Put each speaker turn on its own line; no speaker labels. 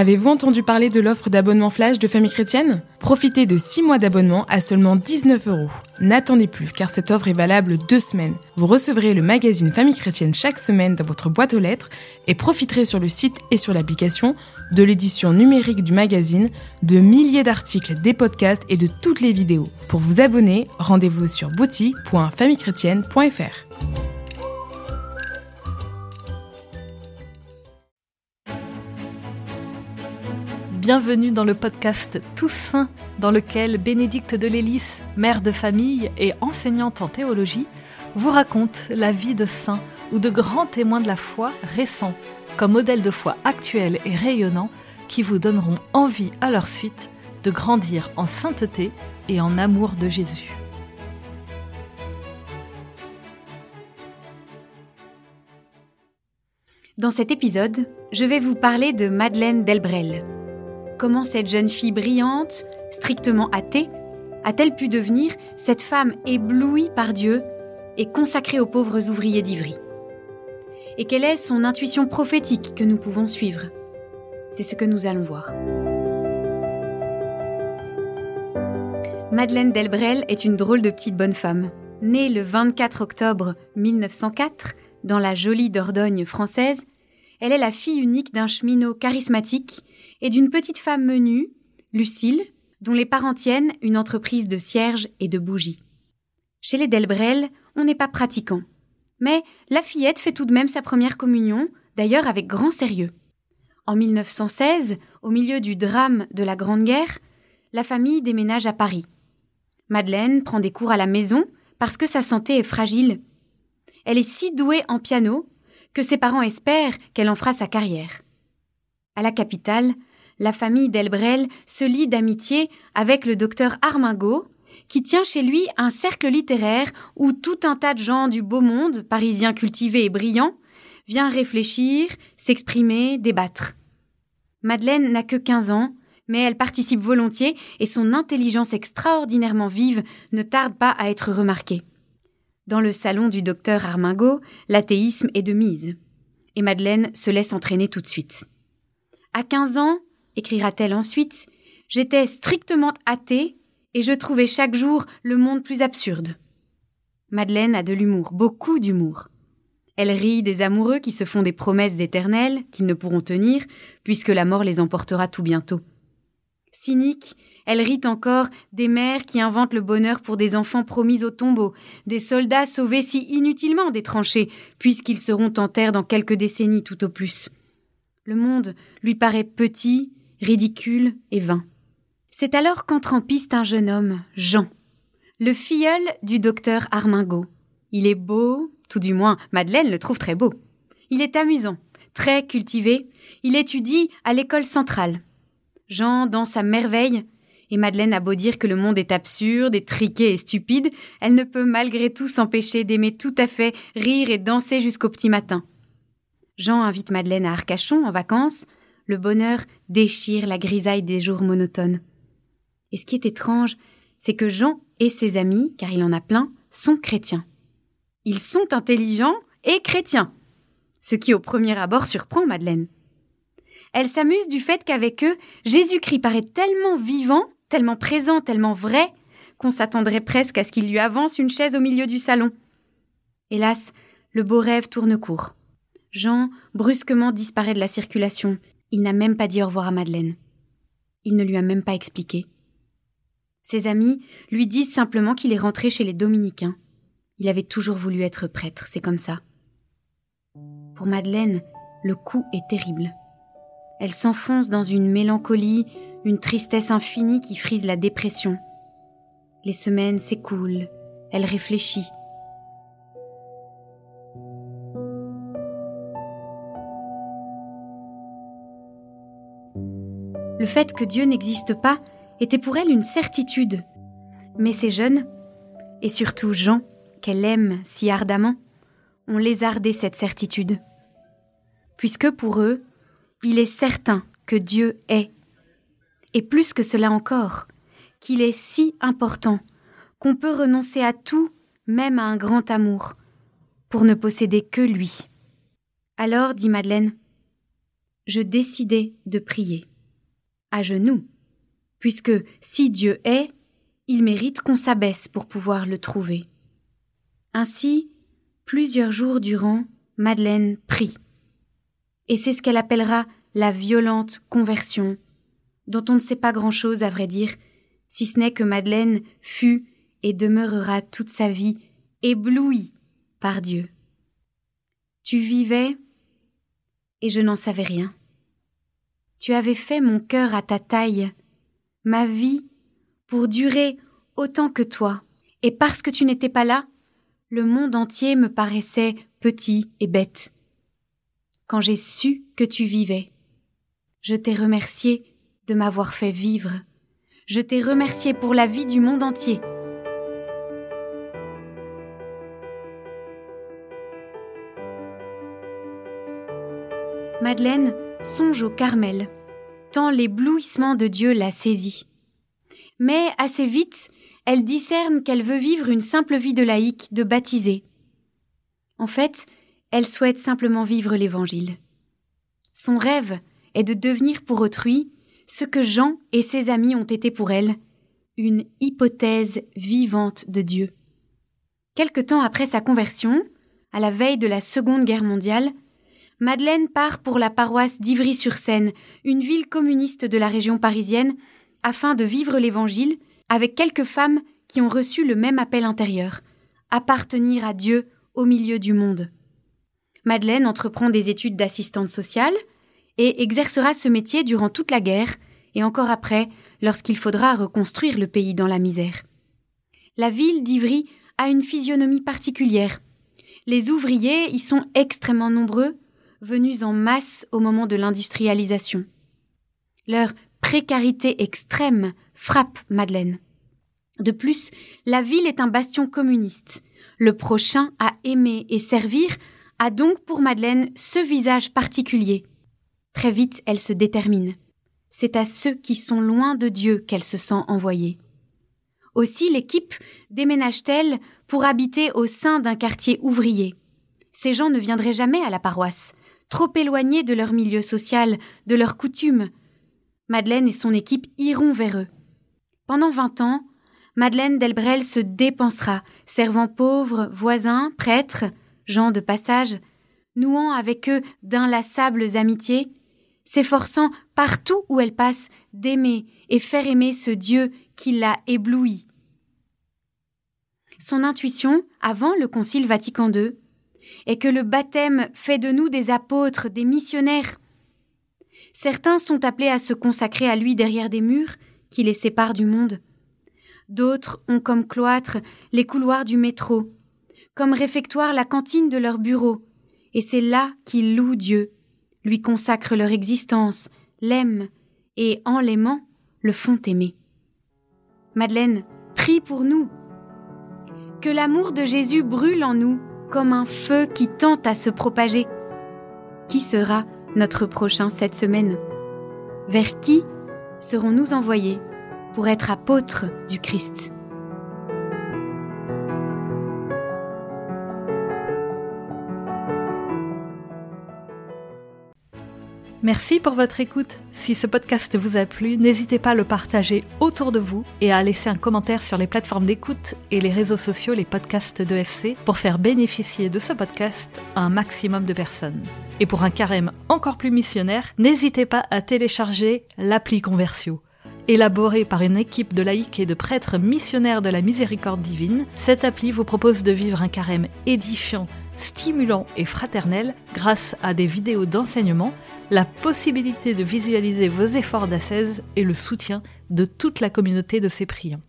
Avez-vous entendu parler de l'offre d'abonnement flash de Famille Chrétienne? Profitez de 6 mois d'abonnement à seulement 19 euros. N'attendez plus car cette offre est valable 2 semaines. Vous recevrez le magazine Famille Chrétienne chaque semaine dans votre boîte aux lettres et profiterez sur le site et sur l'application de l'édition numérique du magazine, de milliers d'articles, des podcasts et de toutes les vidéos. Pour vous abonner, rendez-vous sur boutique.famillechrétienne.fr.
Bienvenue dans le podcast Tous Saints, dans lequel Bénédicte de Lélis, mère de famille et enseignante en théologie, vous raconte la vie de saints ou de grands témoins de la foi récents, comme modèles de foi actuels et rayonnants qui vous donneront envie à leur suite de grandir en sainteté et en amour de Jésus.
Dans cet épisode, je vais vous parler de Madeleine Delbrel comment cette jeune fille brillante, strictement athée, a-t-elle pu devenir cette femme éblouie par Dieu et consacrée aux pauvres ouvriers d'Ivry? Et quelle est son intuition prophétique que nous pouvons suivre? C'est ce que nous allons voir. Madeleine Delbrel est une drôle de petite bonne femme. Née le 24 octobre 1904 dans la jolie Dordogne française, elle est la fille unique d'un cheminot charismatique et d'une petite femme menue, Lucille, dont les parents tiennent une entreprise de cierges et de bougies. Chez les Delbrel, on n'est pas pratiquant. Mais la fillette fait tout de même sa première communion, d'ailleurs avec grand sérieux. En 1916, au milieu du drame de la Grande Guerre, la famille déménage à Paris. Madeleine prend des cours à la maison parce que sa santé est fragile. Elle est si douée en piano que ses parents espèrent qu'elle en fera sa carrière. À la capitale, la famille Delbrel se lie d'amitié avec le docteur Armingot, qui tient chez lui un cercle littéraire où tout un tas de gens du beau monde, parisiens cultivés et brillants, vient réfléchir, s'exprimer, débattre. Madeleine n'a que 15 ans, mais elle participe volontiers et son intelligence extraordinairement vive ne tarde pas à être remarquée. Dans le salon du docteur Armingot, l'athéisme est de mise. Et Madeleine se laisse entraîner tout de suite. À 15 ans, écrira-t-elle ensuite, j'étais strictement athée et je trouvais chaque jour le monde plus absurde. Madeleine a de l'humour, beaucoup d'humour. Elle rit des amoureux qui se font des promesses éternelles qu'ils ne pourront tenir, puisque la mort les emportera tout bientôt. Cynique, elle rit encore des mères qui inventent le bonheur pour des enfants promis au tombeau, des soldats sauvés si inutilement des tranchées, puisqu'ils seront en terre dans quelques décennies tout au plus. Le monde lui paraît petit, ridicule et vain. C'est alors qu'entre en piste un jeune homme, Jean, le filleul du docteur Armingot. Il est beau, tout du moins Madeleine le trouve très beau. Il est amusant, très cultivé, il étudie à l'école centrale. Jean danse à merveille, et Madeleine a beau dire que le monde est absurde, étriqué et stupide, elle ne peut malgré tout s'empêcher d'aimer tout à fait rire et danser jusqu'au petit matin. Jean invite Madeleine à Arcachon en vacances, le bonheur déchire la grisaille des jours monotones. Et ce qui est étrange, c'est que Jean et ses amis, car il en a plein, sont chrétiens. Ils sont intelligents et chrétiens. Ce qui au premier abord surprend Madeleine. Elle s'amuse du fait qu'avec eux, Jésus-Christ paraît tellement vivant, tellement présent, tellement vrai, qu'on s'attendrait presque à ce qu'il lui avance une chaise au milieu du salon. Hélas, le beau rêve tourne court. Jean brusquement disparaît de la circulation, il n'a même pas dit au revoir à Madeleine. Il ne lui a même pas expliqué. Ses amis lui disent simplement qu'il est rentré chez les dominicains. Il avait toujours voulu être prêtre, c'est comme ça. Pour Madeleine, le coup est terrible. Elle s'enfonce dans une mélancolie, une tristesse infinie qui frise la dépression. Les semaines s'écoulent, elle réfléchit, Le fait que Dieu n'existe pas était pour elle une certitude. Mais ces jeunes, et surtout Jean, qu'elle aime si ardemment, ont lézardé cette certitude. Puisque pour eux, il est certain que Dieu est. Et plus que cela encore, qu'il est si important qu'on peut renoncer à tout, même à un grand amour, pour ne posséder que lui. Alors, dit Madeleine, je décidai de prier. à genoux, puisque si Dieu est, il mérite qu'on s'abaisse pour pouvoir le trouver. Ainsi, plusieurs jours durant, Madeleine prie. Et c'est ce qu'elle appellera la violente conversion, dont on ne sait pas grand-chose à vrai dire, si ce n'est que Madeleine fut et demeurera toute sa vie éblouie par Dieu. Tu vivais et je n'en savais rien. Tu avais fait mon cœur à ta taille, ma vie, pour durer autant que toi, et parce que tu n'étais pas là, le monde entier me paraissait petit et bête. Quand j'ai su que tu vivais, je t'ai remercié de m'avoir fait vivre. Je t'ai remercié pour la vie du monde entier. Madeleine songe au Carmel, tant l'éblouissement de Dieu l'a saisie. Mais assez vite, elle discerne qu'elle veut vivre une simple vie de laïque, de baptisée. En fait, elle souhaite simplement vivre l'Évangile. Son rêve est de devenir pour autrui ce que Jean et ses amis ont été pour elle, une hypothèse vivante de Dieu. Quelque temps après sa conversion, à la veille de la Seconde Guerre mondiale, Madeleine part pour la paroisse d'Ivry-sur-Seine, une ville communiste de la région parisienne, afin de vivre l'Évangile avec quelques femmes qui ont reçu le même appel intérieur, appartenir à Dieu au milieu du monde. Madeleine entreprend des études d'assistante sociale et exercera ce métier durant toute la guerre et encore après, lorsqu'il faudra reconstruire le pays dans la misère. La ville d'Ivry a une physionomie particulière. Les ouvriers y sont extrêmement nombreux, venus en masse au moment de l'industrialisation. Leur précarité extrême frappe Madeleine. De plus, la ville est un bastion communiste. Le prochain à aimer et servir a donc pour Madeleine ce visage particulier. Très vite, elle se détermine. C'est à ceux qui sont loin de Dieu qu'elle se sent envoyée. Aussi l'équipe déménage-t-elle pour habiter au sein d'un quartier ouvrier. Ces gens ne viendraient jamais à la paroisse trop éloignés de leur milieu social, de leurs coutumes. Madeleine et son équipe iront vers eux. Pendant vingt ans, Madeleine Delbrel se dépensera, servant pauvres, voisins, prêtres, de passage, nouant avec eux d'inlassables amitiés, s'efforçant partout où elle passe d'aimer et faire aimer ce Dieu qui l'a ébloui. Son intuition, avant le Concile Vatican II, et que le baptême fait de nous des apôtres, des missionnaires. Certains sont appelés à se consacrer à lui derrière des murs qui les séparent du monde. D'autres ont comme cloître les couloirs du métro, comme réfectoire la cantine de leur bureau, et c'est là qu'ils louent Dieu, lui consacrent leur existence, l'aiment, et en l'aimant, le font aimer. Madeleine, prie pour nous. Que l'amour de Jésus brûle en nous comme un feu qui tente à se propager. Qui sera notre prochain cette semaine? Vers qui serons-nous envoyés pour être apôtres du Christ?
Merci pour votre écoute. Si ce podcast vous a plu, n'hésitez pas à le partager autour de vous et à laisser un commentaire sur les plateformes d'écoute et les réseaux sociaux, les podcasts de FC, pour faire bénéficier de ce podcast un maximum de personnes. Et pour un carême encore plus missionnaire, n'hésitez pas à télécharger l'appli Conversio. Élaborée par une équipe de laïcs et de prêtres missionnaires de la miséricorde divine, cette appli vous propose de vivre un carême édifiant stimulant et fraternel grâce à des vidéos d'enseignement, la possibilité de visualiser vos efforts d'ascèse et le soutien de toute la communauté de ces priants.